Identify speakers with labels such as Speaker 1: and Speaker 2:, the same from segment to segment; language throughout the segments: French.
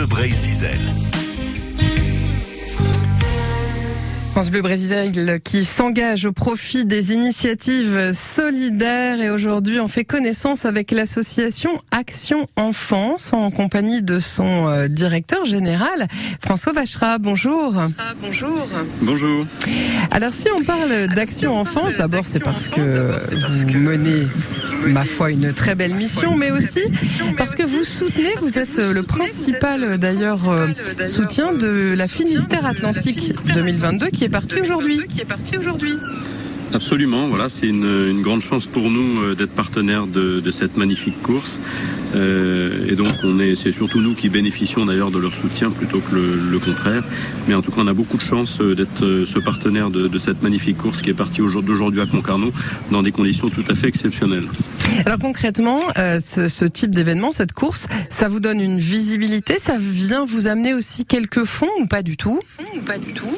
Speaker 1: Bleu Brésil.
Speaker 2: France Bleu Brésil qui s'engage au profit des initiatives solidaires et aujourd'hui on fait connaissance avec l'association Action Enfance en compagnie de son euh, directeur général François Vachera. Bonjour.
Speaker 3: Ah, bonjour.
Speaker 4: Bonjour.
Speaker 2: Alors si on parle d'Action Enfance, d'abord c'est parce que vous menez ma foi une très belle mission, mais aussi parce que vous soutenez, vous êtes le principal d'ailleurs euh, soutien de la Finistère Atlantique 2022 qui est partie aujourd'hui.
Speaker 4: Absolument, voilà, c'est une, une, grande chance pour nous euh, d'être partenaire de, de, cette magnifique course. Euh, et donc, on est, c'est surtout nous qui bénéficions d'ailleurs de leur soutien plutôt que le, le, contraire. Mais en tout cas, on a beaucoup de chance euh, d'être euh, ce partenaire de, de, cette magnifique course qui est partie d'aujourd'hui à Concarneau dans des conditions tout à fait exceptionnelles.
Speaker 2: Alors concrètement, euh, ce, ce, type d'événement, cette course, ça vous donne une visibilité, ça vient vous amener aussi quelques fonds ou pas du tout?
Speaker 3: Ou pas du tout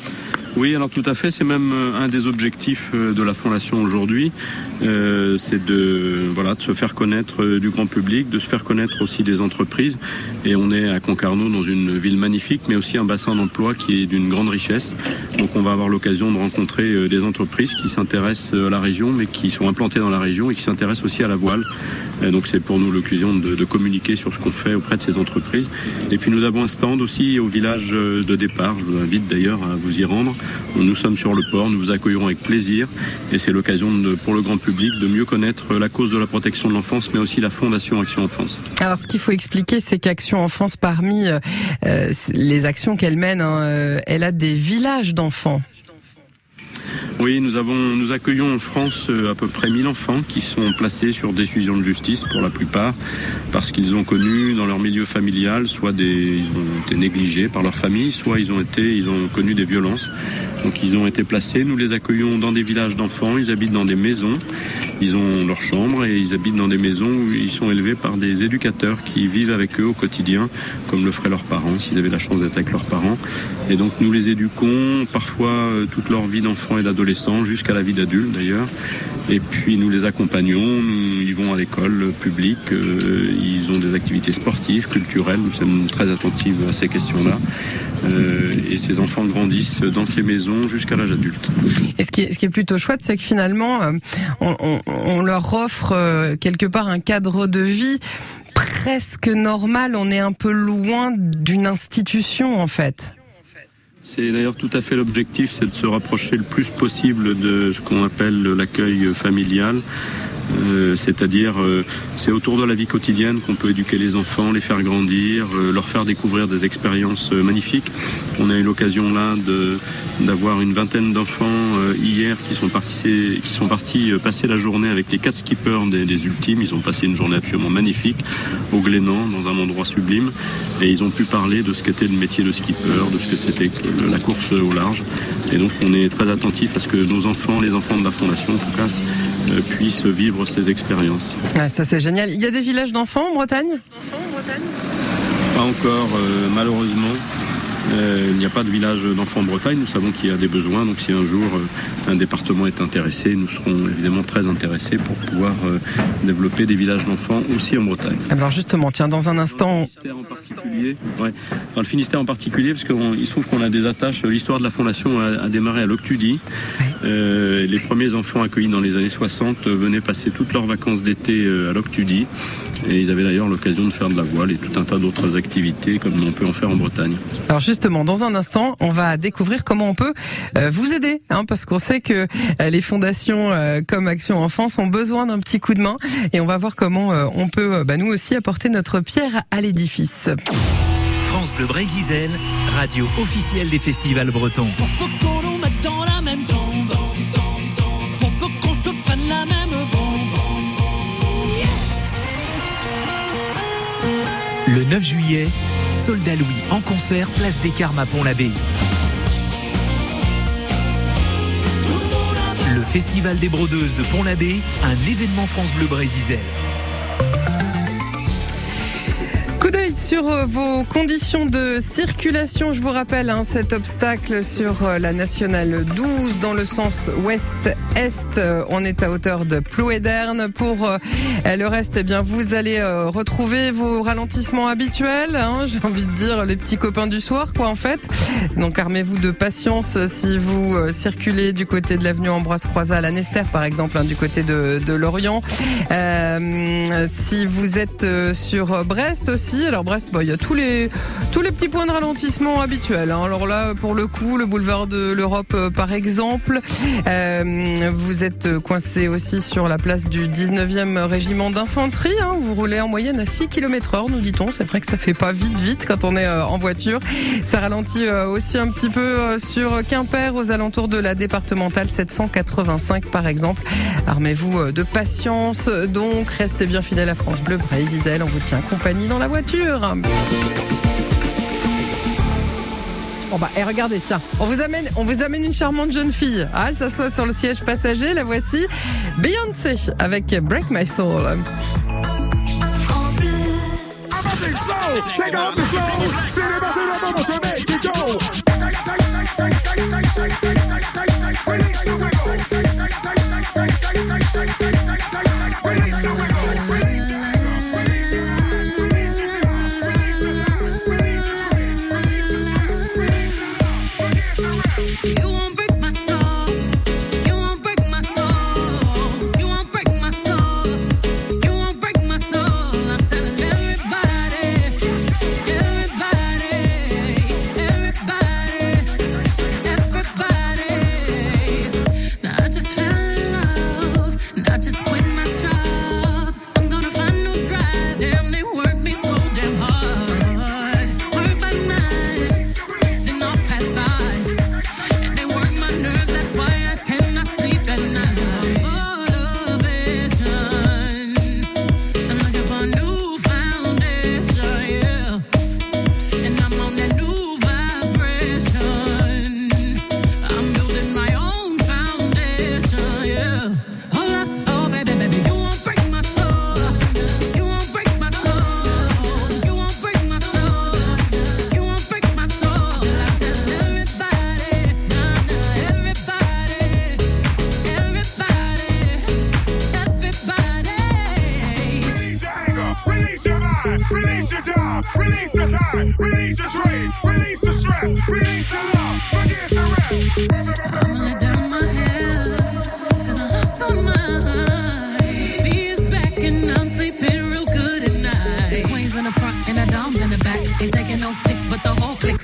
Speaker 4: oui, alors tout à fait, c'est même un des objectifs de la fondation aujourd'hui, euh, c'est de voilà de se faire connaître du grand public, de se faire connaître aussi des entreprises. Et on est à Concarneau dans une ville magnifique, mais aussi un bassin d'emploi qui est d'une grande richesse. Donc on va avoir l'occasion de rencontrer des entreprises qui s'intéressent à la région, mais qui sont implantées dans la région et qui s'intéressent aussi à la voile. Donc c'est pour nous l'occasion de, de, communiquer sur ce qu'on fait auprès de ces entreprises. Et puis nous avons un stand aussi au village de départ. Je vous invite d'ailleurs à vous y rendre. Nous sommes sur le port, nous vous accueillerons avec plaisir. Et c'est l'occasion pour le grand public de mieux connaître la cause de la protection de l'enfance, mais aussi la Fondation Action Enfance.
Speaker 2: Alors ce qu'il faut expliquer, c'est qu'Action Enfance, parmi euh, les actions qu'elle mène, hein, elle a des villages d'enfants.
Speaker 4: Oui, nous avons, nous accueillons en France à peu près 1000 enfants qui sont placés sur décision de justice pour la plupart parce qu'ils ont connu dans leur milieu familial soit des, ils ont été négligés par leur famille, soit ils ont été, ils ont connu des violences. Donc ils ont été placés. Nous les accueillons dans des villages d'enfants. Ils habitent dans des maisons. Ils ont leur chambre et ils habitent dans des maisons où ils sont élevés par des éducateurs qui vivent avec eux au quotidien, comme le feraient leurs parents s'ils avaient la chance d'être avec leurs parents. Et donc nous les éduquons parfois toute leur vie d'enfant et d'adolescent jusqu'à la vie d'adulte d'ailleurs. Et puis nous les accompagnons. Ils vont à l'école publique. Euh, ils ont des activités sportives, culturelles. Nous sommes très attentifs à ces questions-là. Euh, et ces enfants grandissent dans ces maisons jusqu'à l'âge adulte.
Speaker 2: Et ce qui est, ce qui est plutôt chouette, c'est que finalement, euh, on, on, on, leur offre euh, quelque part un cadre de vie presque normal. On est un peu loin d'une institution, en fait.
Speaker 4: C'est d'ailleurs tout à fait l'objectif, c'est de se rapprocher le plus possible de ce qu'on appelle l'accueil familial. Euh, c'est-à-dire euh, c'est autour de la vie quotidienne qu'on peut éduquer les enfants, les faire grandir, euh, leur faire découvrir des expériences magnifiques. On a eu l'occasion là de d'avoir une vingtaine d'enfants hier qui sont partis qui sont partis passer la journée avec les quatre skippers des, des, ultimes. Ils ont passé une journée absolument magnifique au Glénan, dans un endroit sublime, et ils ont pu parler de ce qu'était le métier de skipper, de ce que c'était la course au large. Et donc on est très attentif à ce que nos enfants, les enfants de la fondation en tout cas, puissent vivre ces expériences.
Speaker 2: Ah, ça c'est génial. Il y a des villages d'enfants en Bretagne?
Speaker 4: Pas encore, euh, malheureusement. Euh, il n'y a pas de village d'enfants en Bretagne. Nous savons qu'il y a des besoins. Donc, si un jour euh, un département est intéressé, nous serons évidemment très intéressés pour pouvoir euh, développer des villages d'enfants aussi en Bretagne.
Speaker 2: Alors, justement, tiens, dans un instant.
Speaker 4: Dans le Finistère en particulier, ouais, dans le Finistère en particulier parce qu'il se trouve qu'on a des attaches. L'histoire de la fondation a, a démarré à l'Octudie. Euh, les premiers enfants accueillis dans les années 60 venaient passer toutes leurs vacances d'été à l'Octudie. Et ils avaient d'ailleurs l'occasion de faire de la voile et tout un tas d'autres activités comme on peut en faire en Bretagne.
Speaker 2: Alors justement, dans un instant, on va découvrir comment on peut euh, vous aider, hein, parce qu'on sait que euh, les fondations euh, comme Action Enfance ont besoin d'un petit coup de main, et on va voir comment on peut, bah, nous aussi, apporter notre pierre à l'édifice.
Speaker 1: France Bleu Brésil, radio officielle des festivals bretons. Le 9 juillet, Soldat Louis en concert, place des Carmes à Pont-l'Abbé. Le Festival des Brodeuses de Pont-l'Abbé, un événement France Bleu Brésil.
Speaker 2: Sur
Speaker 5: euh, vos conditions de circulation. Je vous rappelle hein, cet obstacle sur euh, la nationale 12 dans le sens ouest-est. Euh, on est à hauteur de Plouéderne. Pour le reste, eh bien, vous allez retrouver vos ralentissements habituels. Hein, J'ai envie de dire les petits copains du soir, quoi, en fait. Donc, armez-vous de patience si vous circulez du côté de l'avenue Ambroise Croizat à la Nester, par exemple, hein, du côté de, Lorient. Si vous êtes sur Brest aussi, alors Brest, bah, il y a tous les tous les petits points de ralentissement habituels. Hein. Alors là, pour le coup, le boulevard de l'Europe, euh, par exemple, euh, vous êtes coincé aussi sur la place du 19e régiment d'infanterie. Hein. Vous roulez en moyenne à 6 km heure, nous dit-on. C'est vrai que ça fait pas vite vite quand on est euh, en voiture. Ça ralentit aussi un petit peu sur Quimper, aux alentours de la départementale 785, par exemple. Armez-vous de patience. Donc, restez bien fidèles à France Bleu, Brésil. On vous tient compagnie dans la voiture. Bon bah, et regardez, tiens, on vous amène, on vous amène une charmante jeune fille. Ah, elle s'assoit sur le siège passager. La voici, Beyoncé avec Break My Soul.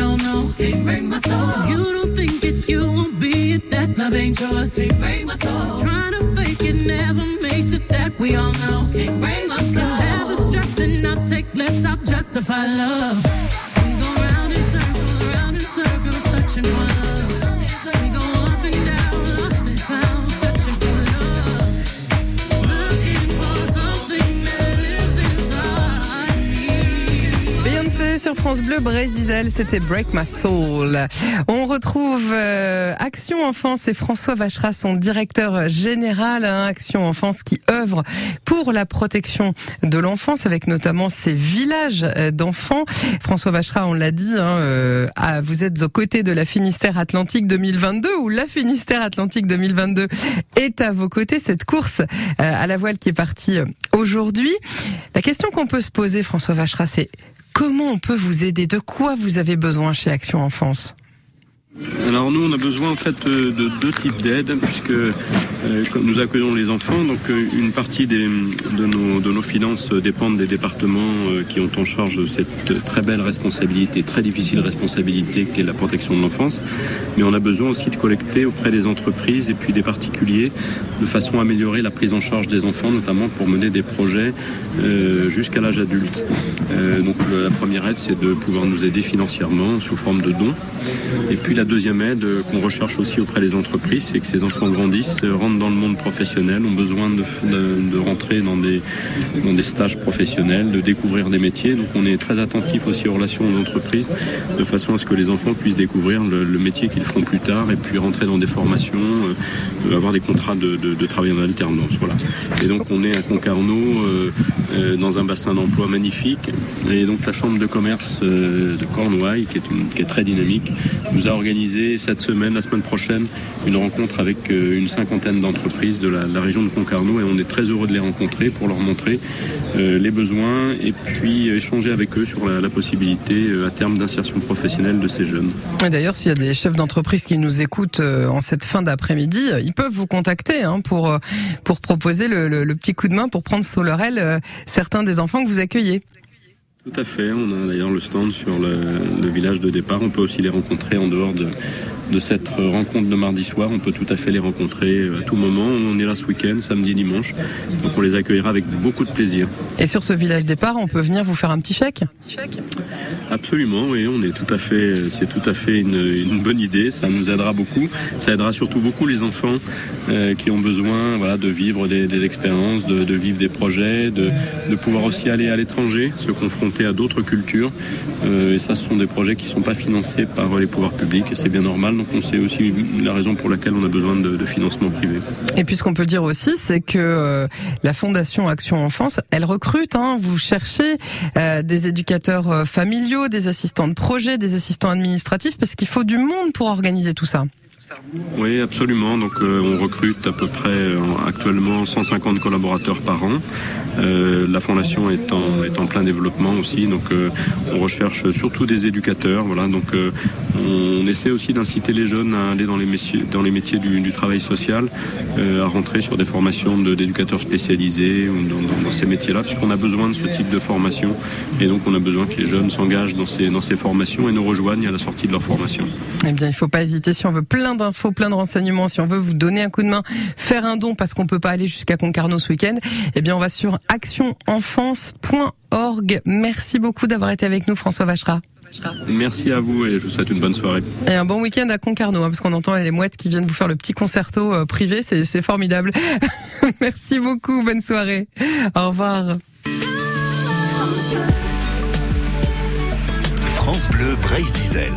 Speaker 5: I know. Can't break my soul. You don't think it, you won't be it. That love ain't yours. Can't break my soul. Trying to fake it never makes it. That we all know. Can't break my soul. Have the stress and I'll take less. I'll justify love. France Bleu Brésil, c'était Break My Soul. On retrouve euh, Action Enfance et François Vacherat, son directeur général hein, Action Enfance qui œuvre pour la protection de l'enfance avec notamment ces villages euh, d'enfants. François Vacherat, on l'a dit, hein, euh, ah, vous êtes aux côtés de la Finistère Atlantique 2022 ou la Finistère Atlantique 2022 est à vos côtés. Cette course à la voile qui est partie aujourd'hui. La question qu'on peut se poser, François Vacherat, c'est Comment on peut vous aider? De quoi vous avez besoin chez Action Enfance?
Speaker 4: Alors nous, on a besoin en fait de deux types d'aides puisque euh, nous accueillons les enfants. Donc euh, une partie de, nos, de, nos, finances dépendent des départements euh, qui ont en charge cette très belle responsabilité, très difficile responsabilité qu'est la protection de l'enfance. Mais on a besoin aussi de collecter auprès des entreprises et puis des particuliers de façon à améliorer la prise en charge des enfants, notamment pour mener des projets euh, jusqu'à l'âge adulte. Euh, donc la première aide, c'est de pouvoir nous aider financièrement sous forme de dons. Et puis la deuxième aide qu'on recherche aussi auprès des entreprises, c'est que ces enfants grandissent, rentrent dans le monde professionnel, ont besoin de, rentrer dans des, stages professionnels, de découvrir des métiers. Donc on est très attentif aussi aux relations d'entreprise, de façon à ce que les enfants puissent découvrir le, métier qu'ils feront plus tard et puis rentrer dans des formations, euh, avoir des contrats de, travail en alternance. Voilà. Et donc on est à Concarneau euh, euh, dans un bassin d'emploi magnifique. Et donc la chambre de commerce euh, de Cornouailles, qui est très dynamique, nous a organisé cette semaine, la semaine prochaine, une rencontre avec euh, une cinquantaine d'entreprises de la, région de Concarneau et on est très heureux de les rencontrer pour leur montrer euh, les besoins et puis échanger avec eux sur la, possibilité euh, à terme d'insertion professionnelle de ces jeunes.
Speaker 2: D'ailleurs, s'il y a des chefs d'entreprise qui nous écoutent en cette fin d'après-midi, ils peuvent vous contacter hein, pour pour proposer le, petit coup de main pour prendre sous leur aile certains des enfants que vous accueillez.
Speaker 4: Tout à fait. On a d'ailleurs le stand sur le, village de départ. On peut aussi les rencontrer en dehors de, de cette rencontre de mardi soir. On peut tout à fait les rencontrer à tout moment. On est là ce week-end, samedi, dimanche. Donc on les accueillera avec beaucoup de plaisir.
Speaker 2: Et sur ce village départ, on peut venir vous faire un petit chèque?
Speaker 4: Absolument, oui. On est tout à fait, c'est tout à fait une, une, bonne idée. Ça nous aidera beaucoup. Ça aidera surtout beaucoup les enfants euh, qui ont besoin, voilà, de vivre des, des expériences, de, de, vivre des projets, de, de pouvoir aussi aller à l'étranger, se confronter à d'autres cultures. Euh, et ça, ce sont des projets qui ne sont pas financés par les pouvoirs publics. C'est bien normal. Donc on sait aussi la raison pour laquelle on a besoin de, de financement privé.
Speaker 2: Et puis ce qu'on peut dire aussi, c'est que euh, la Fondation Action Enfance, elle recrute. Hein, vous cherchez euh, des éducateurs euh, familiaux, des assistants de projet, des assistants administratifs, parce qu'il faut du monde pour organiser tout ça.
Speaker 4: Oui, absolument. Donc, euh, on recrute à peu près euh, actuellement 150 collaborateurs par an. Euh, la fondation est en, est en plein développement aussi, donc euh, on recherche surtout des éducateurs. Voilà, donc euh, on essaie aussi d'inciter les jeunes à aller dans les métiers, dans les métiers du, du travail social, à rentrer sur des formations d'éducateurs spécialisés ou dans, dans, dans ces métiers-là, puisqu'on a besoin de ce type de formation, et donc on a besoin que les jeunes s'engagent dans ces, dans ces formations et nous rejoignent à la sortie de leur formation.
Speaker 2: Eh bien, il ne faut pas hésiter si on veut plein d'infos, plein de renseignements, si on veut vous donner un coup de main, faire un don parce qu'on peut pas aller jusqu'à Concarneau ce week-end, eh bien, on va sur actionenfance.org. Merci beaucoup d'avoir été avec nous, François Vacherat.
Speaker 4: Merci à vous et je vous souhaite une bonne soirée.
Speaker 2: Et un bon week-end à Concarneau, hein, parce qu'on entend les mouettes qui viennent vous faire le petit concerto euh, privé, c'est formidable. Merci beaucoup, bonne soirée. Au revoir.
Speaker 1: France Bleu Brésil.